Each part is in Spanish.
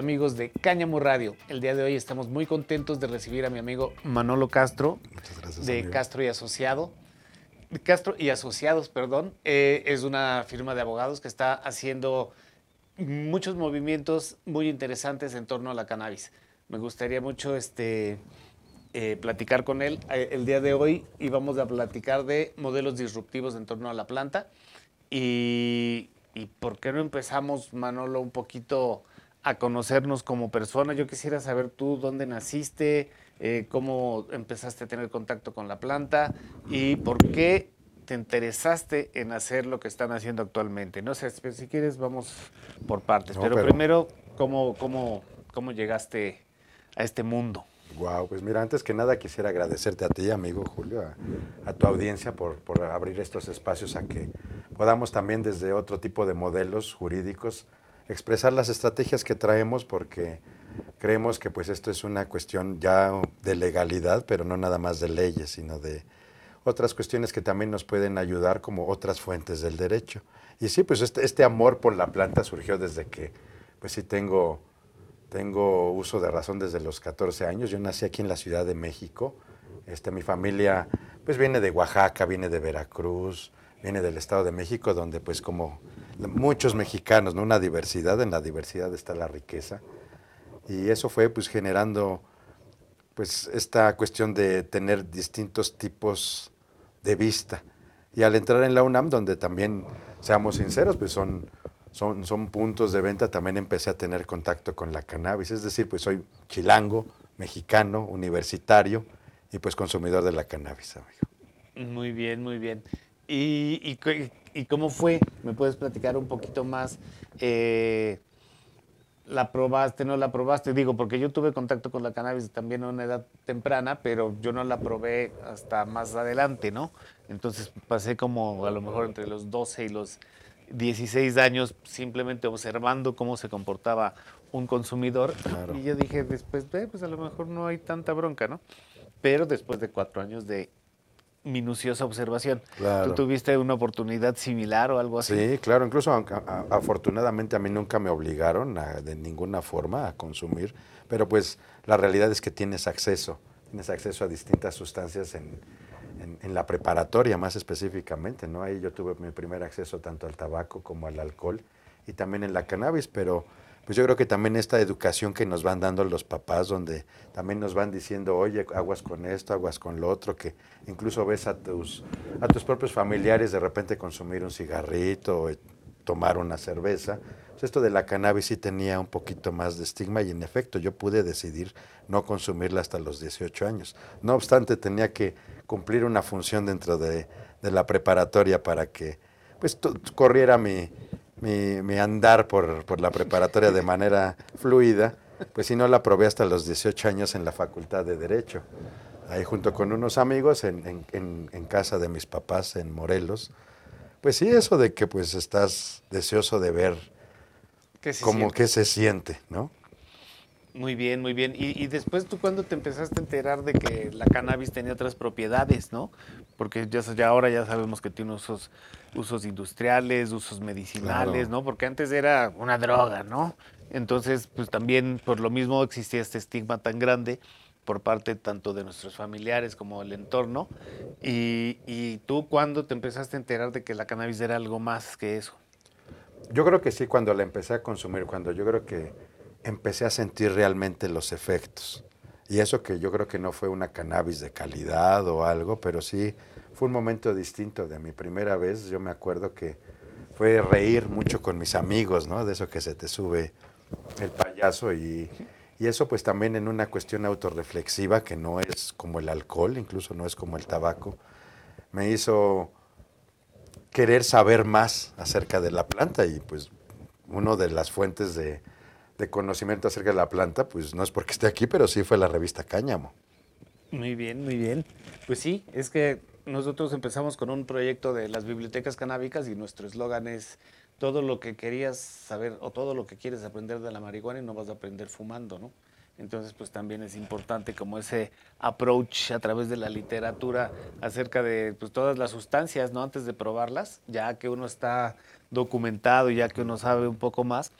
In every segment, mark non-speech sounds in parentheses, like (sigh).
¿Qué tal, queridos amigos de Cáñamo Radio? El día de hoy estamos muy contentos de recibir a mi amigo Manolo Castro, de Castro y Asociado. Castro y Asociados, perdón. Eh, es una firma de abogados que está haciendo muchos movimientos muy interesantes en torno a la cannabis. Me gustaría mucho este, eh, platicar con él. Eh, el día de hoy íbamos a platicar de modelos disruptivos en torno a la planta. Y, y ¿por qué no empezamos, Manolo, un poquito a conocernos como persona. Yo quisiera saber tú dónde naciste, eh, cómo empezaste a tener contacto con la planta y por qué te interesaste en hacer lo que están haciendo actualmente. No sé, si quieres vamos por partes, No, pero, pero- primero, ¿cómo, cómo, ¿cómo llegaste a este mundo? Wow, pues mira, antes que nada quisiera agradecerte a ti, amigo Julio, a, a tu audiencia por, por abrir estos espacios a que podamos también desde otro tipo de modelos jurídicos expresar las estrategias que traemos porque creemos que pues esto es una cuestión ya de legalidad, pero no nada más de leyes, sino de otras cuestiones que también nos pueden ayudar como otras fuentes del derecho. Y sí, pues este, este amor por la planta surgió desde que, pues sí tengo, tengo uso de razón desde los 14 años. Yo nací aquí en la Ciudad de México. Este, mi familia pues viene de Oaxaca, viene de Veracruz, viene del Estado de México, donde pues como muchos mexicanos, ¿no? una diversidad, en la diversidad está la riqueza. Y eso fue pues generando pues esta cuestión de tener distintos tipos de vista. Y al entrar en la UNAM, donde también, seamos sinceros, pues son, son, son puntos de venta, también empecé a tener contacto con la cannabis. Es decir, pues soy chilango, mexicano, universitario y pues consumidor de la cannabis, amigo. Muy bien, muy bien. ¿Y, y cómo fue? ¿Me puedes platicar un poquito más? Eh, ¿La probaste, no la probaste? Digo, porque yo tuve contacto con la cannabis también a una edad temprana, pero yo no la probé hasta más adelante, ¿no? Entonces pasé como a lo mejor entre los 12 y los 16 años simplemente observando cómo se comportaba un consumidor. Claro. Y yo dije, después, "Ve, pues a lo mejor no hay tanta bronca, ¿no? Pero después de cuatro años de minuciosa observación. Claro. ¿Tú tuviste una oportunidad similar o algo así? Sí, claro, incluso aunque- a- a- afortunadamente a mí nunca me obligaron a- de ninguna forma a consumir, pero pues la realidad es que tienes acceso, tienes acceso a distintas sustancias en, en- en la preparatoria más específicamente, ¿no? Ahí yo tuve mi primer acceso tanto al tabaco como al alcohol y también en la cannabis, pero pues yo creo que también esta educación que nos van dando los papás, donde también nos van diciendo, oye, aguas con esto, aguas con lo otro, que incluso ves a tus, a tus propios familiares de repente consumir un cigarrito o tomar una cerveza. Pues esto de la cannabis sí tenía un poquito más de estigma y en efecto yo pude decidir no consumirla hasta los 18 años. No obstante, tenía que cumplir una función dentro de, de la preparatoria para que pues corriera mi, mi, mi andar por, por la preparatoria de manera fluida, pues si no la probé hasta los 18 años en la Facultad de Derecho. Ahí junto con unos amigos en, en- en- en casa de mis papás en Morelos. Pues sí, eso de que pues estás deseoso de ver ¿Qué cómo siente? que se siente, ¿no? Muy bien, muy bien. Y, y después tú cuando te empezaste a enterar de que la cannabis tenía otras propiedades, ¿no? Porque ya, ya ahora ya sabemos que tiene usos, usos industriales, usos medicinales, Claro. ¿no? Porque antes era una droga, ¿no? Entonces, pues también por lo mismo existía este estigma tan grande por parte tanto de nuestros familiares como del entorno. Y, y tú cuando te empezaste a enterar de que la cannabis era algo más que eso. Yo creo que sí, cuando la empecé a consumir, cuando yo creo que empecé a sentir realmente los efectos. Y eso que yo creo que no fue una cannabis de calidad o algo, pero sí fue un momento distinto de mi primera vez. Yo me acuerdo que fue reír mucho con mis amigos, ¿no? De eso que se te sube el payaso y, y eso pues también en una cuestión autorreflexiva que no es como el alcohol, incluso no es como el tabaco, me hizo querer saber más acerca de la planta y pues una de las fuentes de, de conocimiento acerca de la planta, pues no es porque esté aquí, pero sí fue la revista Cáñamo. Muy bien, muy bien. Pues sí, es que nosotros empezamos con un proyecto de las bibliotecas canábicas y nuestro eslogan es todo lo que querías saber o todo lo que quieres aprender de la marihuana y no vas a aprender fumando, ¿no? Entonces, pues también es importante como ese approach a través de la literatura acerca de pues, todas las sustancias, ¿no? Antes de probarlas, ya que uno está documentado, ya que uno sabe un poco más,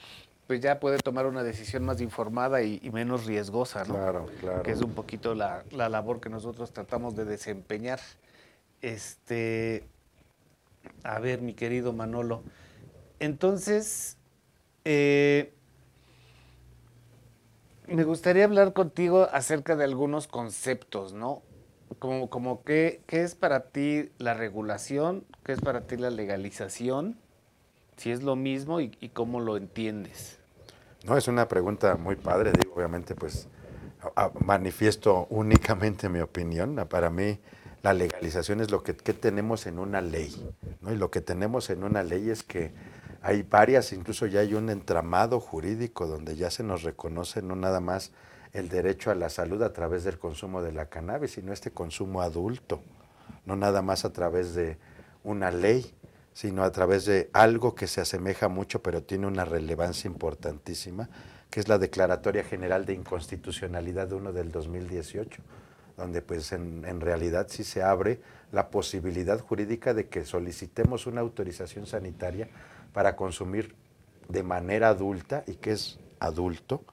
pues ya puede tomar una decisión más informada y, menos riesgosa, ¿no? Claro, claro. Que es un poquito la, la, labor que nosotros tratamos de desempeñar. Este, a ver, mi querido Manolo, entonces, eh, me gustaría hablar contigo acerca de algunos conceptos, ¿no? Como, como qué, qué es para ti la regulación, qué es para ti la legalización, si es lo mismo y, cómo lo entiendes. No, es una pregunta muy padre, digo, obviamente pues manifiesto únicamente mi opinión. Para mí la legalización es lo que, tenemos en una ley, ¿no? Y lo que tenemos en una ley es que hay varias, incluso ya hay un entramado jurídico donde ya se nos reconoce no nada más el derecho a la salud a través del consumo de la cannabis, sino este consumo adulto, no nada más a través de una ley, sino a través de algo que se asemeja mucho, pero tiene una relevancia importantísima, que es la Declaratoria General de Inconstitucionalidad 1 del 2018, donde pues en, en realidad sí se abre la posibilidad jurídica de que solicitemos una autorización sanitaria para consumir de manera adulta y que es adulto,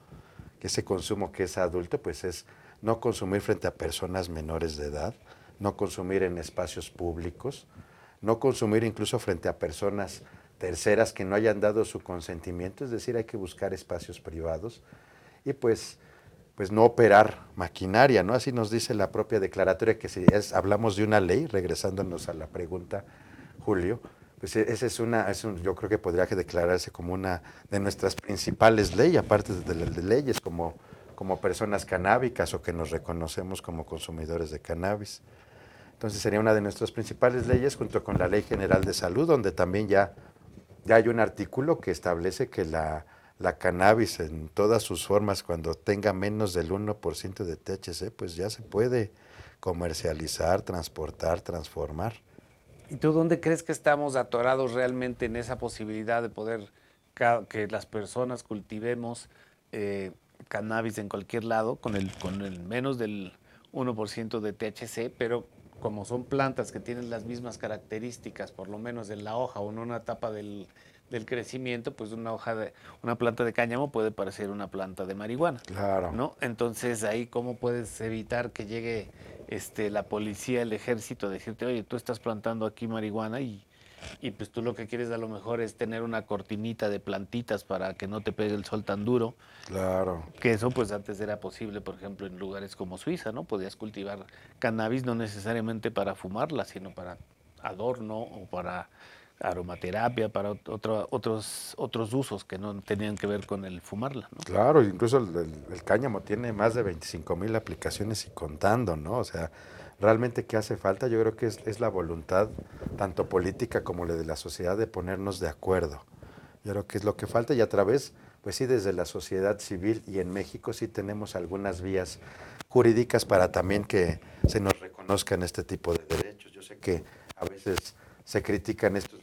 que ese consumo que es adulto, pues es no consumir frente a personas menores de edad, no consumir en espacios públicos, no consumir incluso frente a personas terceras que no hayan dado su consentimiento, es decir, hay que buscar espacios privados y pues, pues no operar maquinaria, ¿no? Así nos dice la propia declaratoria que si hablamos de una ley, regresándonos a la pregunta, Julio, pues e, esa es una, es yo creo que podría declararse como una de nuestras principales leyes, aparte de, de, leyes como, como personas canábicas o que nos reconocemos como consumidores de cannabis. Entonces sería una de nuestras principales leyes junto con la Ley General de Salud, donde también ya, ya hay un artículo que establece que la, la cannabis en todas sus formas, cuando tenga menos del 1% de THC, pues ya se puede comercializar, transportar, transformar. ¿Y tú dónde crees que estamos atorados realmente en esa posibilidad de poder que las personas cultivemos eh, cannabis en cualquier lado con el, con el menos del 1% de THC, pero como son plantas que tienen las mismas características, por lo menos en la hoja o en una etapa del, del crecimiento, pues una hoja de una planta de cáñamo puede parecer una planta de marihuana. Claro. ¿No? Entonces ahí cómo puedes evitar que llegue este la policía, el ejército a decirte, "Oye, tú estás plantando aquí marihuana y y pues tú lo que quieres a lo mejor es tener una cortinita de plantitas para que no te pegue el sol tan duro. Claro. Que eso pues antes era posible, por ejemplo, en lugares como Suiza, ¿no? Podías cultivar cannabis no necesariamente para fumarla, sino para adorno o para aromaterapia, para otros, otros usos que no tenían que ver con el fumarla. ¿no? Claro, incluso el, cáñamo tiene más de 25 mil aplicaciones y contando, ¿no? O sea, realmente qué hace falta, yo creo que es, es, la voluntad, tanto política como la de la sociedad, de ponernos de acuerdo. Yo creo que es lo que falta y a través, pues sí, desde la sociedad civil y en México sí tenemos algunas vías jurídicas para también que se nos reconozcan este tipo de derechos. Yo sé que a veces se critican estos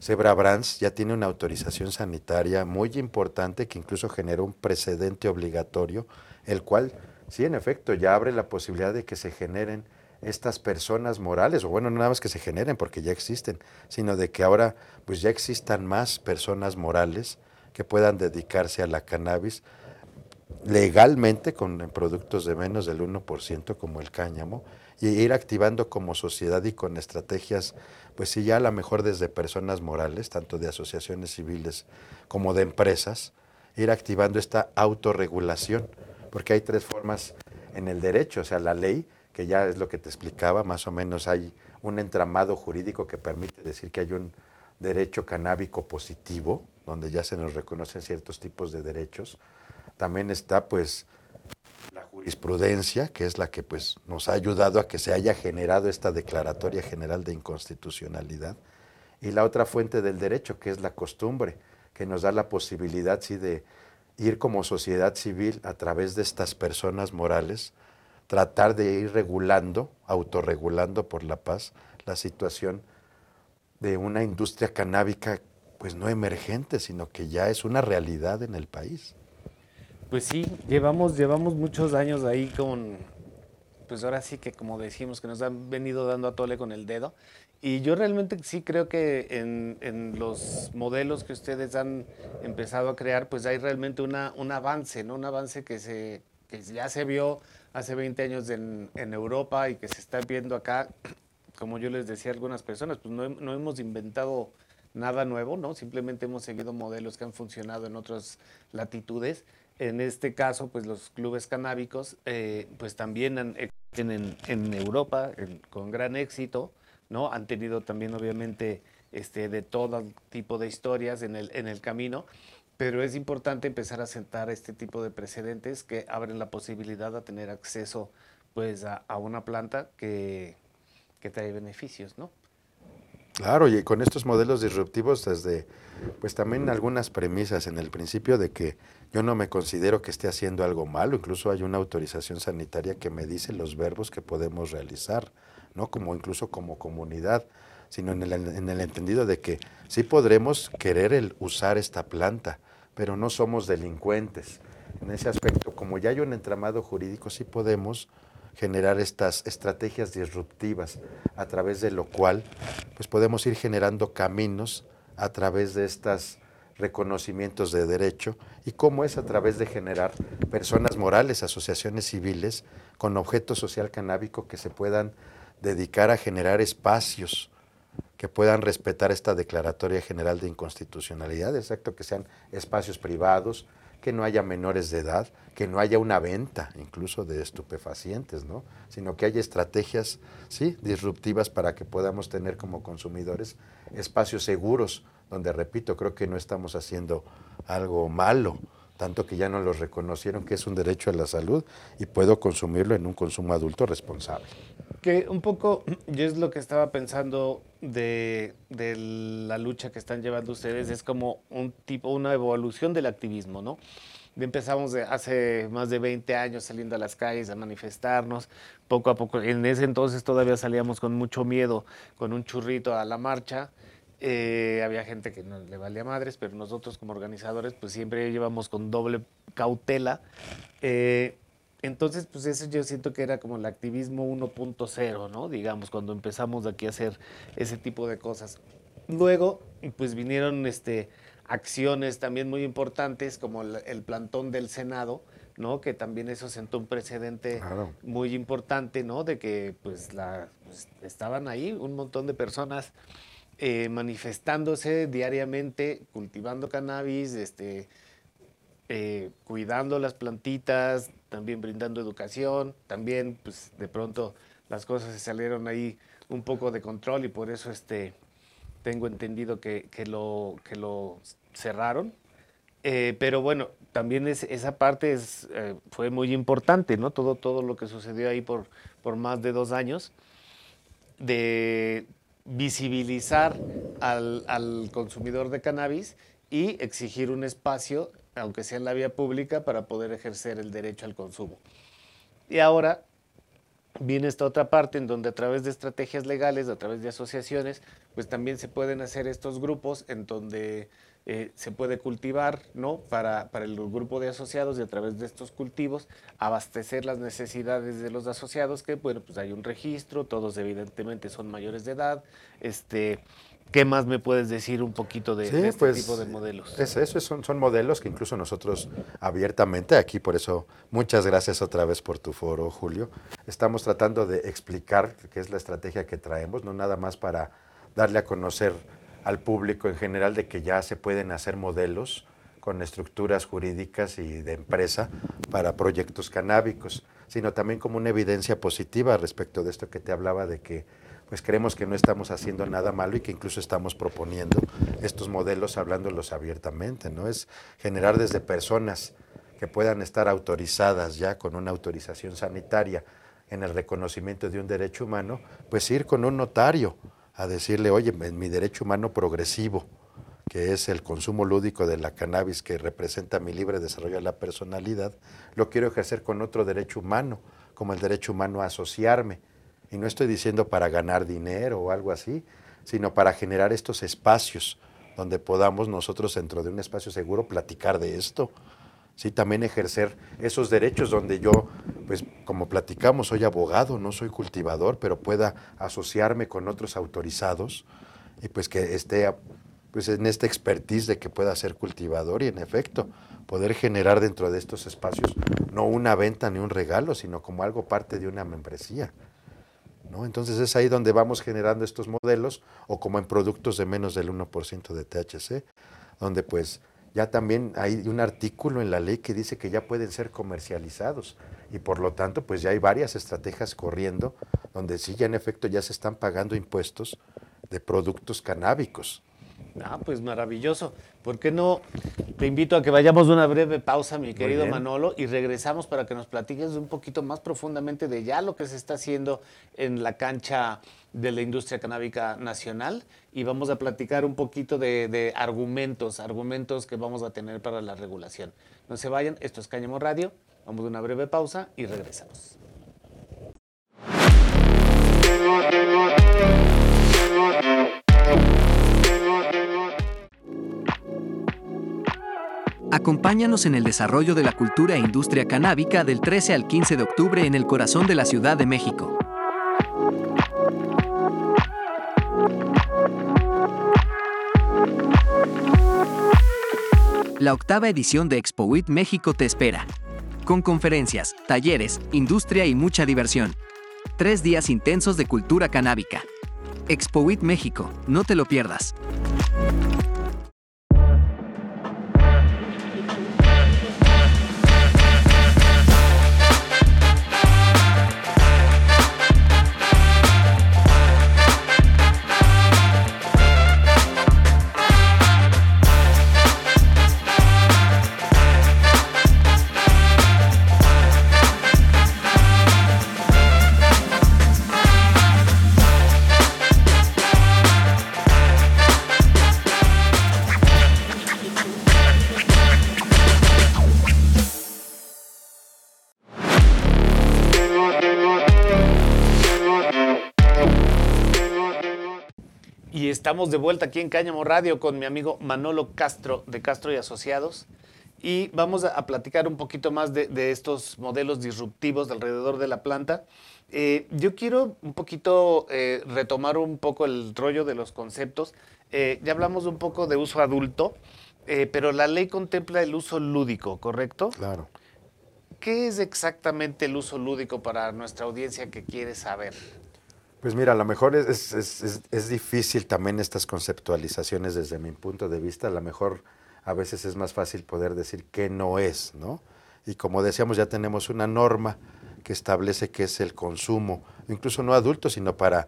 Zebra Brands ya tiene una autorización sanitaria muy importante que incluso generó un precedente obligatorio, el cual, sí, en efecto, ya abre la posibilidad de que se generen estas personas morales, o bueno, no nada más que se generen porque ya existen, sino de que ahora pues ya existan más personas morales que puedan dedicarse a la cannabis legalmente con productos de menos del 1% como el cáñamo y ir activando como sociedad y con estrategias, pues sí, ya a lo mejor desde personas morales, tanto de asociaciones civiles como de empresas, ir activando esta autorregulación, porque hay tres formas en el derecho, o sea, la ley, que ya es lo que te explicaba, más o menos hay un entramado jurídico que permite decir que hay un derecho canábico positivo, donde ya se nos reconocen ciertos tipos de derechos. También está pues jurisprudencia, que es la que pues, nos ha ayudado a que se haya generado esta Declaratoria General de Inconstitucionalidad, y la otra fuente del derecho, que es la costumbre, que nos da la posibilidad sí, de ir como sociedad civil a través de estas personas morales, tratar de ir regulando, autorregulando por la paz, la situación de una industria canábica pues no emergente, sino que ya es una realidad en el país. Pues sí, llevamos, llevamos muchos años ahí con, pues ahora sí que como decimos, que nos han venido dando a tole con el dedo. Y yo realmente sí creo que en, en, los modelos que ustedes han empezado a crear, pues hay realmente una, un avance, ¿no? Un avance que, se, que ya se vio hace 20 años en, en, Europa y que se está viendo acá. (clears throat) Como yo les decía a algunas personas, pues no, no hemos inventado nada nuevo, ¿no? Simplemente hemos seguido modelos que han funcionado en otras latitudes. En este caso, pues los clubes canábicos, eh, pues también han, en, en Europa con gran éxito, ¿no? Han tenido también, obviamente, este, de todo tipo de historias en el, en el camino, pero es importante empezar a sentar este tipo de precedentes que abren la posibilidad de tener acceso, pues, a, a una planta que, que trae beneficios, ¿no? Claro, y con estos modelos disruptivos desde, pues también algunas premisas en el principio de que yo no me considero que esté haciendo algo malo, incluso hay una autorización sanitaria que me dice los verbos que podemos realizar, ¿no? Como incluso como comunidad, sino en el, en el entendido de que sí podremos querer el usar esta planta, pero no somos delincuentes. En ese aspecto, como ya hay un entramado jurídico, sí podemos generar estas estrategias disruptivas, a través de lo cual pues podemos ir generando caminos a través de estos reconocimientos de derecho y cómo es a través de generar personas morales, asociaciones civiles con objeto social canábico que se puedan dedicar a generar espacios que puedan respetar esta declaratoria general de inconstitucionalidad, exacto, que sean espacios privados, que no haya menores de edad, que no haya una venta incluso de estupefacientes, ¿no? sino que haya estrategias ¿sí? disruptivas para que podamos tener como consumidores espacios seguros, donde, repito, creo que no estamos haciendo algo malo, tanto que ya no los reconocieron que es un derecho a la salud y puedo consumirlo en un consumo adulto responsable. Que un poco, yo es lo que estaba pensando de, de, la lucha que están llevando ustedes, es como un tipo, una evolución del activismo, ¿no? Empezamos de hace más de 20 años saliendo a las calles a manifestarnos, poco a poco, en ese entonces todavía salíamos con mucho miedo, con un churrito a la marcha, eh, había gente que no le valía madres, pero nosotros como organizadores pues siempre llevamos con doble cautela. Eh, entonces, pues eso yo siento que era como el activismo 1.0, ¿no? Digamos, cuando empezamos aquí a hacer ese tipo de cosas. Luego, pues vinieron este, acciones también muy importantes, como el, el plantón del Senado, ¿no? Que también eso sentó un precedente claro. muy importante, ¿no? De que, pues, la, pues, estaban ahí un montón de personas eh, manifestándose diariamente, cultivando cannabis, este, eh, cuidando las plantitas, también brindando educación, también pues de pronto las cosas se salieron ahí un poco de control y por eso este, tengo entendido que, que lo, que lo cerraron. Eh, pero bueno, también es, esa parte es, fue muy importante, ¿no? Todo, todo lo que sucedió ahí por, por más de dos años, de visibilizar al, al, consumidor de cannabis y exigir un espacio, aunque sea en la vía pública, para poder ejercer el derecho al consumo. Y ahora viene esta otra parte en donde a través de estrategias legales, a través de asociaciones, pues también se pueden hacer estos grupos en donde eh, se puede cultivar ¿no? para, para, el grupo de asociados y a través de estos cultivos abastecer las necesidades de los asociados, que bueno, pues hay un registro, todos evidentemente son mayores de edad. Este, ¿Qué más me puedes decir un poquito de, sí, de este pues, tipo de modelos? Es eso, son, son modelos que incluso nosotros abiertamente aquí, por eso muchas gracias otra vez por tu foro, Julio. Estamos tratando de explicar qué es la estrategia que traemos, no nada más para darle a conocer al público en general de que ya se pueden hacer modelos con estructuras jurídicas y de empresa para proyectos canábicos, sino también como una evidencia positiva respecto de esto que te hablaba de que pues creemos que no estamos haciendo nada malo y que incluso estamos proponiendo estos modelos hablándolos abiertamente, ¿no? Es generar desde personas que puedan estar autorizadas ya con una autorización sanitaria en el reconocimiento de un derecho humano, pues ir con un notario a decirle, oye, en mi derecho humano progresivo, que es el consumo lúdico de la cannabis que representa mi libre desarrollo de la personalidad, lo quiero ejercer con otro derecho humano, como el derecho humano a asociarme. Y no estoy diciendo para ganar dinero o algo así, sino para generar estos espacios donde podamos nosotros dentro de un espacio seguro platicar de esto. Sí, también ejercer esos derechos donde yo pues como platicamos, soy abogado, no soy cultivador, pero pueda asociarme con otros autorizados y pues que esté pues en esta expertise de que pueda ser cultivador y en efecto poder generar dentro de estos espacios no una venta ni un regalo, sino como algo parte de una membresía. ¿no? Entonces es ahí donde vamos generando estos modelos o como en productos de menos del 1% de THC, donde pues ya también hay un artículo en la ley que dice que ya pueden ser comercializados y por lo tanto pues ya hay varias estrategias corriendo donde sí ya en efecto ya se están pagando impuestos de productos canábicos. Ah, pues maravilloso. ¿Por qué no? Te invito a que vayamos a una breve pausa, mi querido Manolo, y regresamos para que nos platiques un poquito más profundamente de ya lo que se está haciendo en la cancha de la industria canábica nacional y vamos a platicar un poquito de, de argumentos, argumentos que vamos a tener para la regulación. No se vayan, esto es Cáñamo Radio, vamos a una breve pausa y regresamos. Acompáñanos en el desarrollo de la cultura e industria canábica del 13 al 15 de octubre en el corazón de la Ciudad de México. La octava edición de Expo México te espera. Con conferencias, talleres, industria y mucha diversión. Tres días intensos de cultura canábica. Expo México, no te lo pierdas. Estamos de vuelta aquí en Cáñamo Radio con mi amigo Manolo Castro de Castro y Asociados y vamos a, platicar un poquito más de, estos modelos disruptivos alrededor de la planta. Eh, yo quiero un poquito eh, retomar un poco el rollo de los conceptos. Eh, ya hablamos un poco de uso adulto, pero la ley contempla el uso lúdico, ¿correcto? Claro. ¿Qué es exactamente el uso lúdico para nuestra audiencia que quiere saber? Pues mira, a lo mejor es, es, difícil también estas conceptualizaciones desde mi punto de vista. A lo mejor a veces es más fácil poder decir qué no es, ¿no? Y como decíamos, ya tenemos una norma que establece qué es el consumo, incluso no adulto, sino para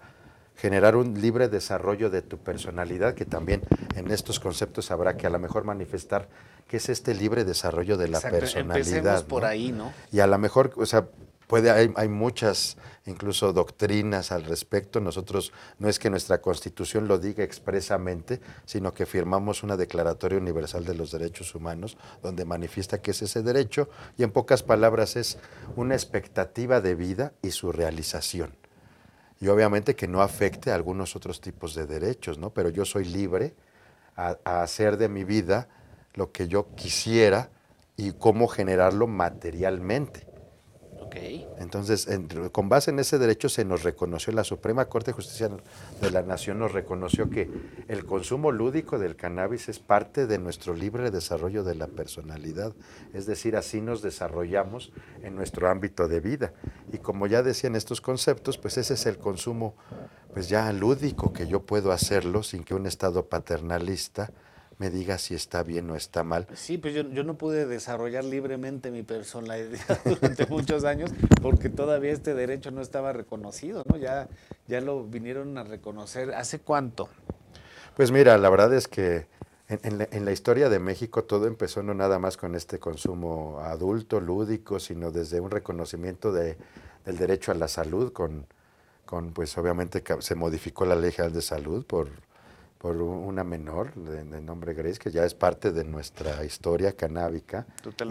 generar un libre desarrollo de tu personalidad, que también en estos conceptos habrá que a lo mejor manifestar qué es este libre desarrollo de la personalidad. Empecemos por ahí, ¿no? Y a lo mejor, o sea, Puede, hay, muchas incluso doctrinas al respecto. Nosotros no es que nuestra constitución lo diga expresamente, sino que firmamos una Declaratoria Universal de los Derechos Humanos donde manifiesta que es ese derecho y en pocas palabras es una expectativa de vida y su realización. Y obviamente que no afecte a algunos otros tipos de derechos, ¿no? Pero yo soy libre a hacer de mi vida lo que yo quisiera y cómo generarlo materialmente. Entonces, con base en ese derecho se nos reconoció, la Suprema Corte de Justicia de la Nación nos reconoció que el consumo lúdico del cannabis es parte de nuestro libre desarrollo de la personalidad. Es decir, así nos desarrollamos en nuestro ámbito de vida. Y como ya decían estos conceptos, pues ese es el consumo pues ya lúdico que yo puedo hacerlo sin que un Estado paternalista me diga si está bien o está mal. Sí, pues yo, no pude desarrollar libremente mi personalidad (laughs) durante muchos años porque todavía este derecho no estaba reconocido, ¿no? Ya, ya lo vinieron a reconocer. ¿Hace cuánto? Pues mira, la verdad es que en, la, historia de México todo empezó no nada más con este consumo adulto, lúdico, sino desde un reconocimiento de, del derecho a la salud, con, con pues obviamente se modificó la ley general de salud por por una menor de, nombre Grace, que ya es parte de nuestra historia canábica,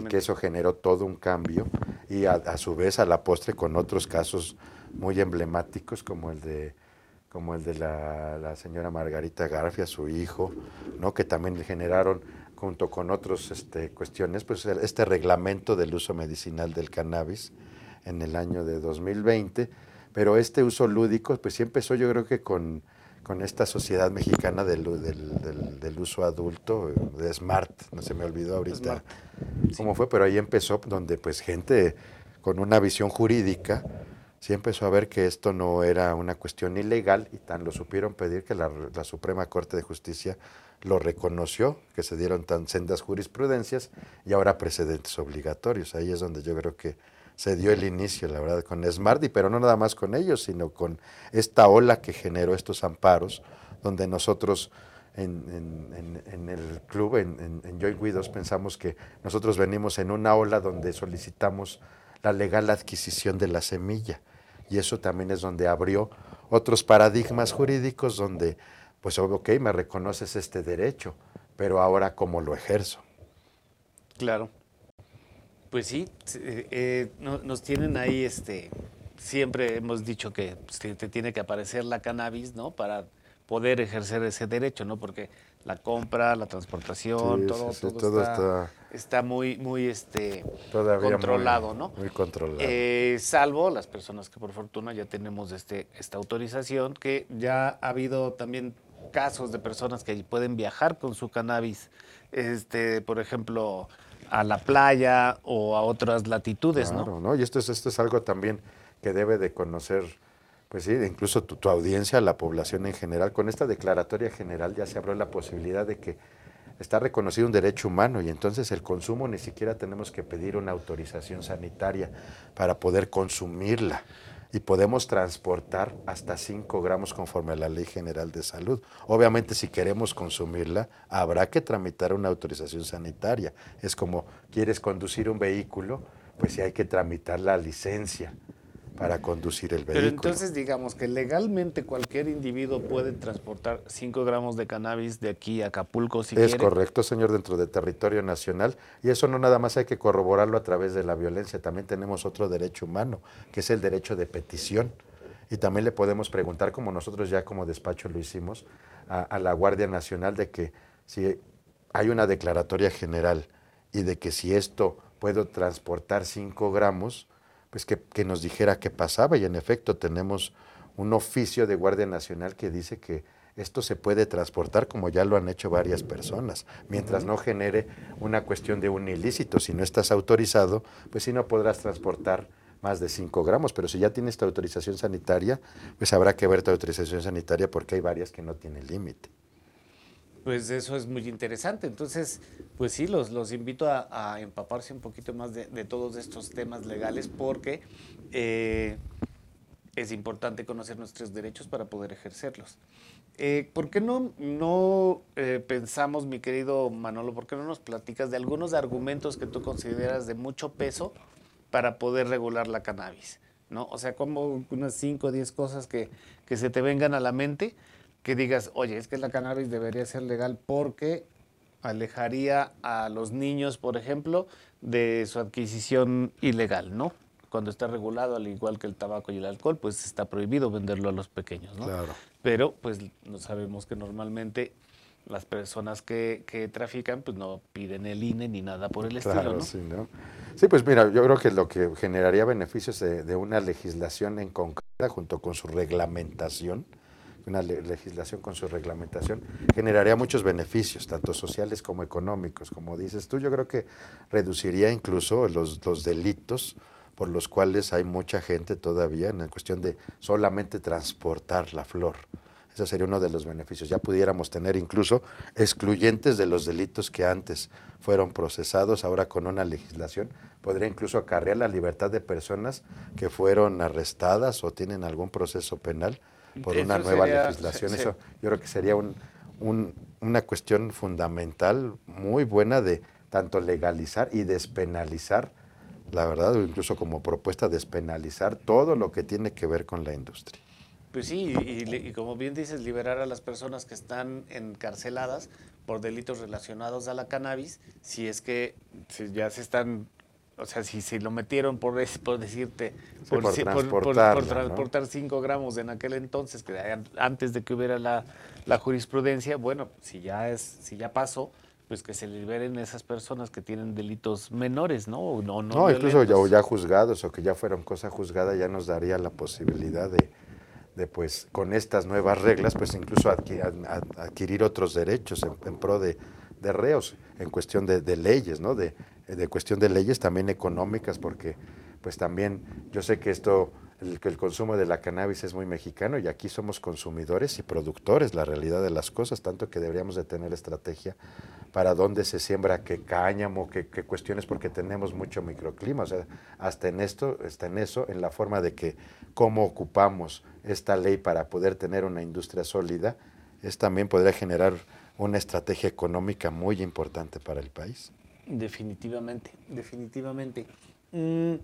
que eso generó todo un cambio, y a, su vez a la postre con otros casos muy emblemáticos como el de como el de la, señora Margarita Garfia, su hijo, ¿no? que también generaron junto con otras este, cuestiones, pues este reglamento del uso medicinal del cannabis, en el año de 2020, pero este uso lúdico pues sí empezó yo creo que con, con esta sociedad mexicana del, del, del, uso adulto, de Smart, no se me olvidó ahorita cómo fue, pero ahí empezó donde pues gente con una visión jurídica, sí empezó a ver que esto no era una cuestión ilegal y tan lo supieron pedir que la, la, Suprema Corte de Justicia lo reconoció, que se dieron tan sendas jurisprudencias y ahora precedentes obligatorios. Ahí es donde yo creo que se dio el inicio, la verdad, con Smarty, pero no nada más con ellos, sino con esta ola que generó estos amparos, donde nosotros en, el club, en, en Joint Widows, pensamos que nosotros venimos en una ola donde solicitamos la legal adquisición de la semilla. Y eso también es donde abrió otros paradigmas jurídicos donde, pues ok, me reconoces este derecho, pero ahora cómo lo ejerzo. Claro. Pues sí, eh, eh, nos tienen ahí, este, siempre hemos dicho que pues, te tiene que aparecer la cannabis, ¿no? Para poder ejercer ese derecho, ¿no? Porque la compra, la transportación, todo, todo, está, muy, muy este, controlado, ¿no? Muy controlado. Eh, salvo las personas que por fortuna ya tenemos este, esta autorización, que ya ha habido también casos de personas que pueden viajar con su cannabis, este, por ejemplo, a la playa o a otras latitudes, claro, ¿no? Y esto es, esto es algo también que debe de conocer pues sí, incluso tu, audiencia, la población en general, con esta declaratoria general ya se abrió la posibilidad de que está reconocido un derecho humano y entonces el consumo ni siquiera tenemos que pedir una autorización sanitaria para poder consumirla y podemos transportar hasta 5 gramos conforme a la Ley General de Salud. Obviamente si queremos consumirla habrá que tramitar una autorización sanitaria. Es como quieres conducir un vehículo, pues sí hay que tramitar la licencia para conducir el vehículo. Pero entonces digamos que legalmente cualquier individuo puede transportar 5 gramos de cannabis de aquí a Acapulco si es correcto, señor, dentro del territorio nacional. Y eso no nada más hay que corroborarlo a través de la violencia, también tenemos otro derecho humano, que es el derecho de petición. Y también le podemos preguntar, como nosotros ya como despacho lo hicimos, a, a la Guardia Nacional de que si hay una declaratoria general y de que si esto puedo transportar 5 gramos, pues que, nos dijera qué pasaba y en efecto tenemos un oficio de Guardia Nacional que dice que esto se puede transportar como ya lo han hecho varias personas, mientras no genere una cuestión de un ilícito. Si no estás autorizado, pues sí no podrás transportar más de 5 gramos, pero si ya tienes tu autorización sanitaria, pues habrá que ver tu autorización sanitaria porque hay varias que no tienen límite. Pues eso es muy interesante. Entonces, pues sí, los, los invito a, empaparse un poquito más de, todos estos temas legales porque eh, es importante conocer nuestros derechos para poder ejercerlos. Eh, ¿Por qué no, no eh, pensamos, mi querido Manolo, por qué no nos platicas de algunos argumentos que tú consideras de mucho peso para poder regular la cannabis? ¿no? O sea, como unas 5 o 10 cosas que, que se te vengan a la mente que digas, oye, es que la cannabis debería ser legal porque alejaría a los niños, por ejemplo, de su adquisición ilegal, ¿no? Cuando está regulado, al igual que el tabaco y el alcohol, pues está prohibido venderlo a los pequeños, ¿no? Claro. Pero, pues, no sabemos que normalmente las personas que, que, trafican, pues no piden el INE ni nada por el estilo, ¿no? Sí, ¿no? sí, pues mira, yo creo que lo que generaría beneficios de, de una legislación en concreta junto con su reglamentación, una legislación con su reglamentación generaría muchos beneficios, tanto sociales como económicos. Como dices tú, yo creo que reduciría incluso los, los delitos por los cuales hay mucha gente todavía en la cuestión de solamente transportar la flor. Ese sería uno de los beneficios. Ya pudiéramos tener incluso excluyentes de los delitos que antes fueron procesados, ahora con una legislación, podría incluso acarrear la libertad de personas que fueron arrestadas o tienen algún proceso penal por una nueva legislación. Eso yo creo que sería una cuestión fundamental, muy buena de tanto legalizar y despenalizar, la verdad, o incluso como propuesta despenalizar todo lo que tiene que ver con la industria. Pues sí, y, como bien dices, liberar a las personas que están encarceladas por delitos relacionados a la cannabis, si es que ya se están o sea, si, si lo metieron por, por decirte, por, transportar 5 gramos en aquel entonces, que antes de que hubiera la, jurisprudencia, bueno, si ya es, si ya pasó, pues que se liberen esas personas que tienen delitos menores, ¿no? no, no, incluso ya, ya, juzgados o que ya fueron cosa juzgada, ya nos daría la posibilidad de, de pues, con estas nuevas reglas, pues incluso adquirir, otros derechos en, pro de, de, reos, en cuestión de, de leyes, ¿no? De, de cuestión de leyes también económicas, porque pues también yo sé que esto, el, el consumo de la cannabis es muy mexicano y aquí somos consumidores y productores, la realidad de las cosas, tanto que deberíamos de tener estrategia para dónde se siembra qué cáñamo, qué, cuestiones, porque tenemos mucho microclima, o sea, hasta en esto, está en eso, en la forma de que cómo ocupamos esta ley para poder tener una industria sólida, es también podría generar una estrategia económica muy importante para el país. Definitivamente, definitivamente. Mm,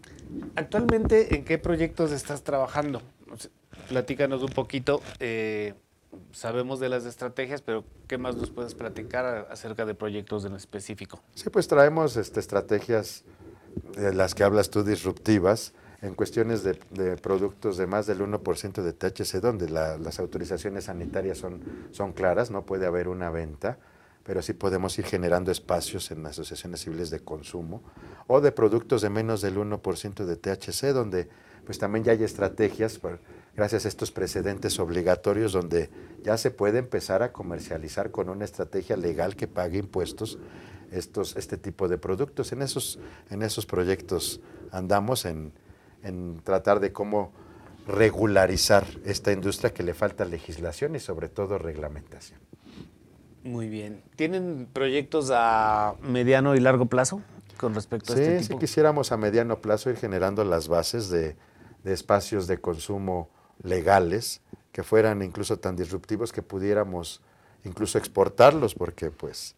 actualmente, ¿en qué proyectos estás trabajando? Platícanos un poquito. Eh, sabemos de las estrategias, pero ¿qué más nos puedes platicar acerca de proyectos en específico? Sí, pues traemos este, estrategias de las que hablas tú disruptivas en cuestiones de, productos de más del 1% de THC, donde las autorizaciones sanitarias son, son claras, no puede haber una venta pero sí podemos ir generando espacios en asociaciones civiles de consumo o de productos de menos del 1% de THC, donde pues también ya hay estrategias, gracias a estos precedentes obligatorios, donde ya se puede empezar a comercializar con una estrategia legal que pague impuestos estos, este tipo de productos. En esos, en esos proyectos andamos en, en tratar de cómo regularizar esta industria que le falta legislación y sobre todo reglamentación. Muy bien. ¿Tienen proyectos a mediano y largo plazo con respecto a este tipo? Sí, quisiéramos a mediano plazo ir generando las bases de, espacios de consumo legales que fueran incluso tan disruptivos que pudiéramos incluso exportarlos, porque pues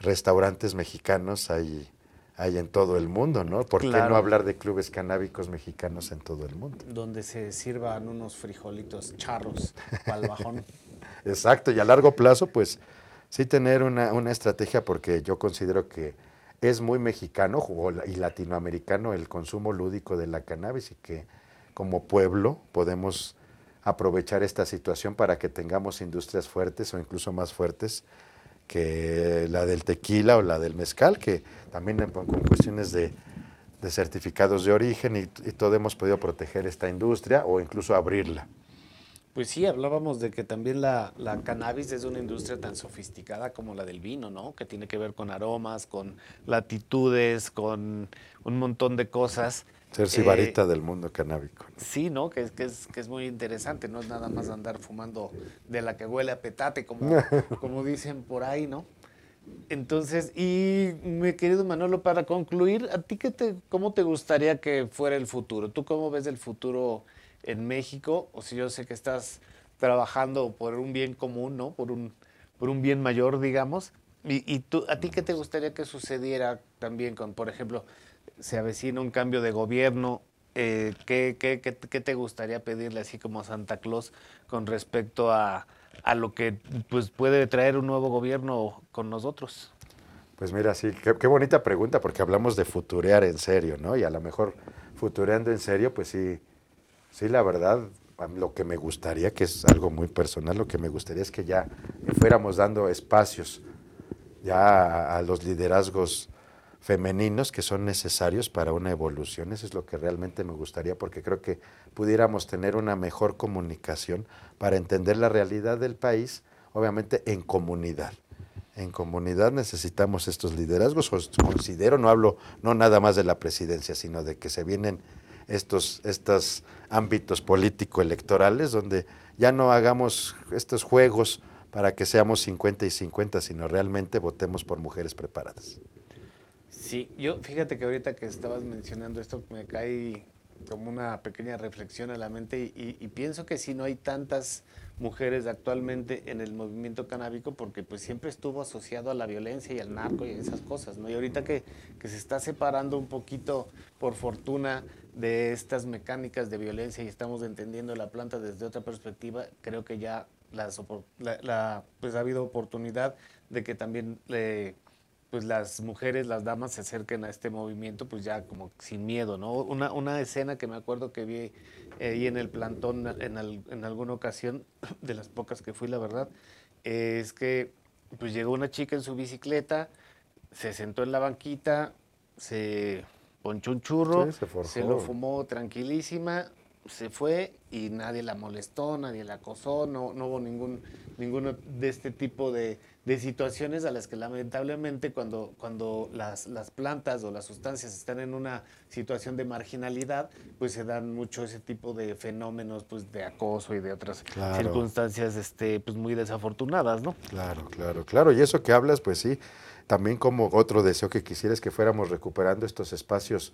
restaurantes mexicanos hay, hay en todo el mundo, ¿no? ¿Por qué no hablar de clubes canábicos mexicanos en todo el mundo? Donde se sirvan unos frijolitos charros para bajón. (laughs) Exacto, y a largo plazo, pues sí tener una, una estrategia porque yo considero que es muy mexicano y latinoamericano el consumo lúdico de la cannabis y que como pueblo podemos aprovechar esta situación para que tengamos industrias fuertes o incluso más fuertes que la del tequila o la del mezcal, que también con cuestiones de, certificados de origen y, y todo hemos podido proteger esta industria o incluso abrirla. Pues sí, hablábamos de que también la, cannabis es una industria tan sofisticada como la del vino, ¿no? Que tiene que ver con aromas, con latitudes, con un montón de cosas. Ser sibarita eh, del mundo canábico. Sí, ¿no? Que, que, es, que es muy interesante, no es nada más andar fumando de la que huele a petate, como, (laughs) como dicen por ahí, ¿no? Entonces, y mi querido Manolo, para concluir, ¿a ti qué te, cómo te gustaría que fuera el futuro? ¿Tú cómo ves el futuro? En México, o si yo sé que estás trabajando por un bien común, ¿no? Por un, por un bien mayor, digamos. Y, tú, ¿a ti qué te gustaría que sucediera también con, por ejemplo, se avecina un cambio de gobierno? Eh, ¿qué, qué, qué, te gustaría pedirle así como Santa Claus con respecto a, a lo que pues, puede traer un nuevo gobierno con nosotros? Pues mira, sí, qué, qué, bonita pregunta, porque hablamos de futurear en serio, ¿no? Y a lo mejor futureando en serio, pues sí, Sí, la verdad, lo que me gustaría, que es algo muy personal, lo que me gustaría es que ya fuéramos dando espacios ya a, los liderazgos femeninos que son necesarios para una evolución. Eso es lo que realmente me gustaría, porque creo que pudiéramos tener una mejor comunicación para entender la realidad del país, obviamente en comunidad. En comunidad necesitamos estos liderazgos, os considero, no hablo no nada más de la presidencia, sino de que se vienen estos, estos ámbitos político-electorales, donde ya no hagamos estos juegos para que seamos 50 y 50, sino realmente votemos por mujeres preparadas. Sí, yo fíjate que ahorita que estabas mencionando esto me cae como una pequeña reflexión a la mente y, pienso que si no hay tantas mujeres actualmente en el movimiento canábico porque pues siempre estuvo asociado a la violencia y al narco y esas cosas, ¿no? Y ahorita que, que se está separando un poquito, por fortuna, de estas mecánicas de violencia y estamos entendiendo la planta desde otra perspectiva, creo que ya las, la, pues ha habido oportunidad de que también pues las mujeres, las damas se acerquen a este movimiento pues ya como sin miedo, ¿no? Una, una escena que me acuerdo que vi ahí en el plantón en, en alguna ocasión, (clears throat) de las pocas que fui la verdad, es que pues llegó una chica en su bicicleta, se sentó en la banquita, se ponchó un churro, Sí, se se lo fumó tranquilísima, se fue y nadie la molestó, nadie la acosó, no, no hubo ningún, ninguno de este tipo de, de situaciones a las que lamentablemente cuando, cuando las, las plantas o las sustancias están en una situación de marginalidad, pues se dan mucho ese tipo de fenómenos pues, de acoso y de otras Claro. circunstancias este, pues, muy desafortunadas, ¿no? Claro, claro, claro. Y eso que hablas, pues sí, también como otro deseo que quisiera es que fuéramos recuperando estos espacios,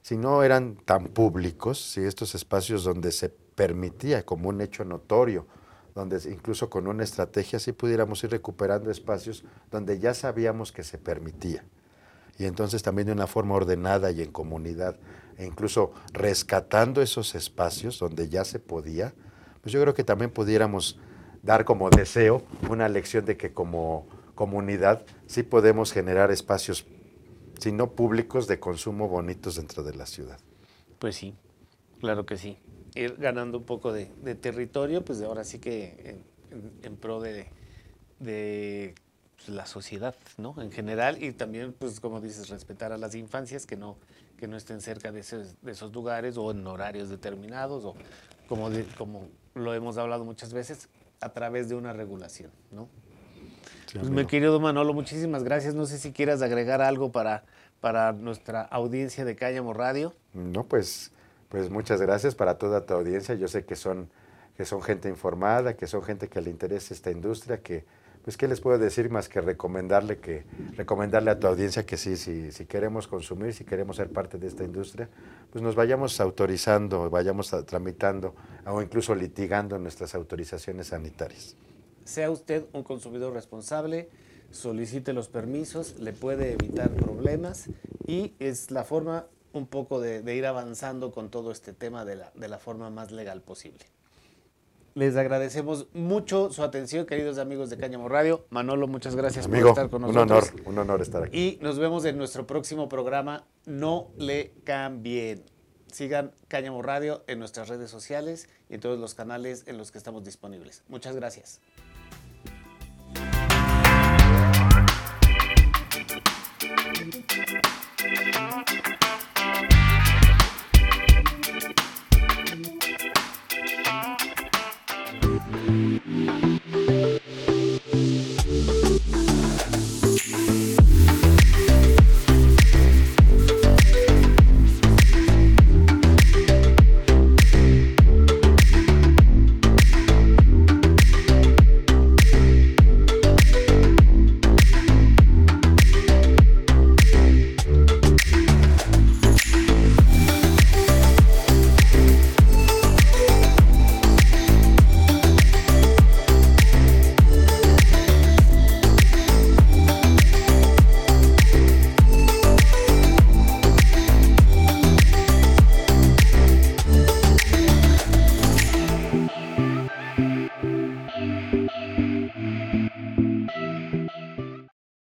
si no eran tan públicos, si estos espacios donde se permitía como un hecho notorio, donde incluso con una estrategia sí pudiéramos ir recuperando espacios donde ya sabíamos que se permitía. Y entonces también de una forma ordenada y en comunidad, e incluso rescatando esos espacios donde ya se podía, pues yo creo que también pudiéramos dar como deseo una lección de que como comunidad sí podemos generar espacios, si no públicos, de consumo bonitos dentro de la ciudad. Pues sí, claro que sí. Ir ganando un poco de, de territorio, pues ahora sí que en, en- en pro de, de, pues, la sociedad, ¿no? En general, y también, pues como dices, respetar a las infancias que no, que no estén cerca de esos, de esos lugares o en horarios determinados, o como, de- como lo hemos hablado muchas veces, a través de una regulación, ¿no? Sí, Pues, mi querido Manolo, muchísimas gracias. No sé si quieras agregar algo para, para nuestra audiencia de Cállamo Radio. No, pues, pues muchas gracias para toda tu audiencia. Yo sé que son, que son gente informada, que son gente que le interesa esta industria, que, pues, ¿qué les puedo decir más que recomendarle que, recomendarle a tu audiencia que sí, sí, si queremos consumir, si queremos ser parte de esta industria, pues nos vayamos autorizando, vayamos a- tramitando o incluso litigando nuestras autorizaciones sanitarias. Sea usted un consumidor responsable, solicite los permisos, le puede evitar problemas y es la forma un poco de, ir avanzando con todo este tema de la, de la forma más legal posible. Les agradecemos mucho su atención, queridos amigos de Cáñamo Radio. Manolo, muchas gracias Amigo, por estar con nosotros. Un honor, un honor estar aquí. Y nos vemos en nuestro próximo programa. No le cambien. Sigan Cáñamo Radio en nuestras redes sociales y en todos los canales en los que estamos disponibles. Muchas gracias. Thank you.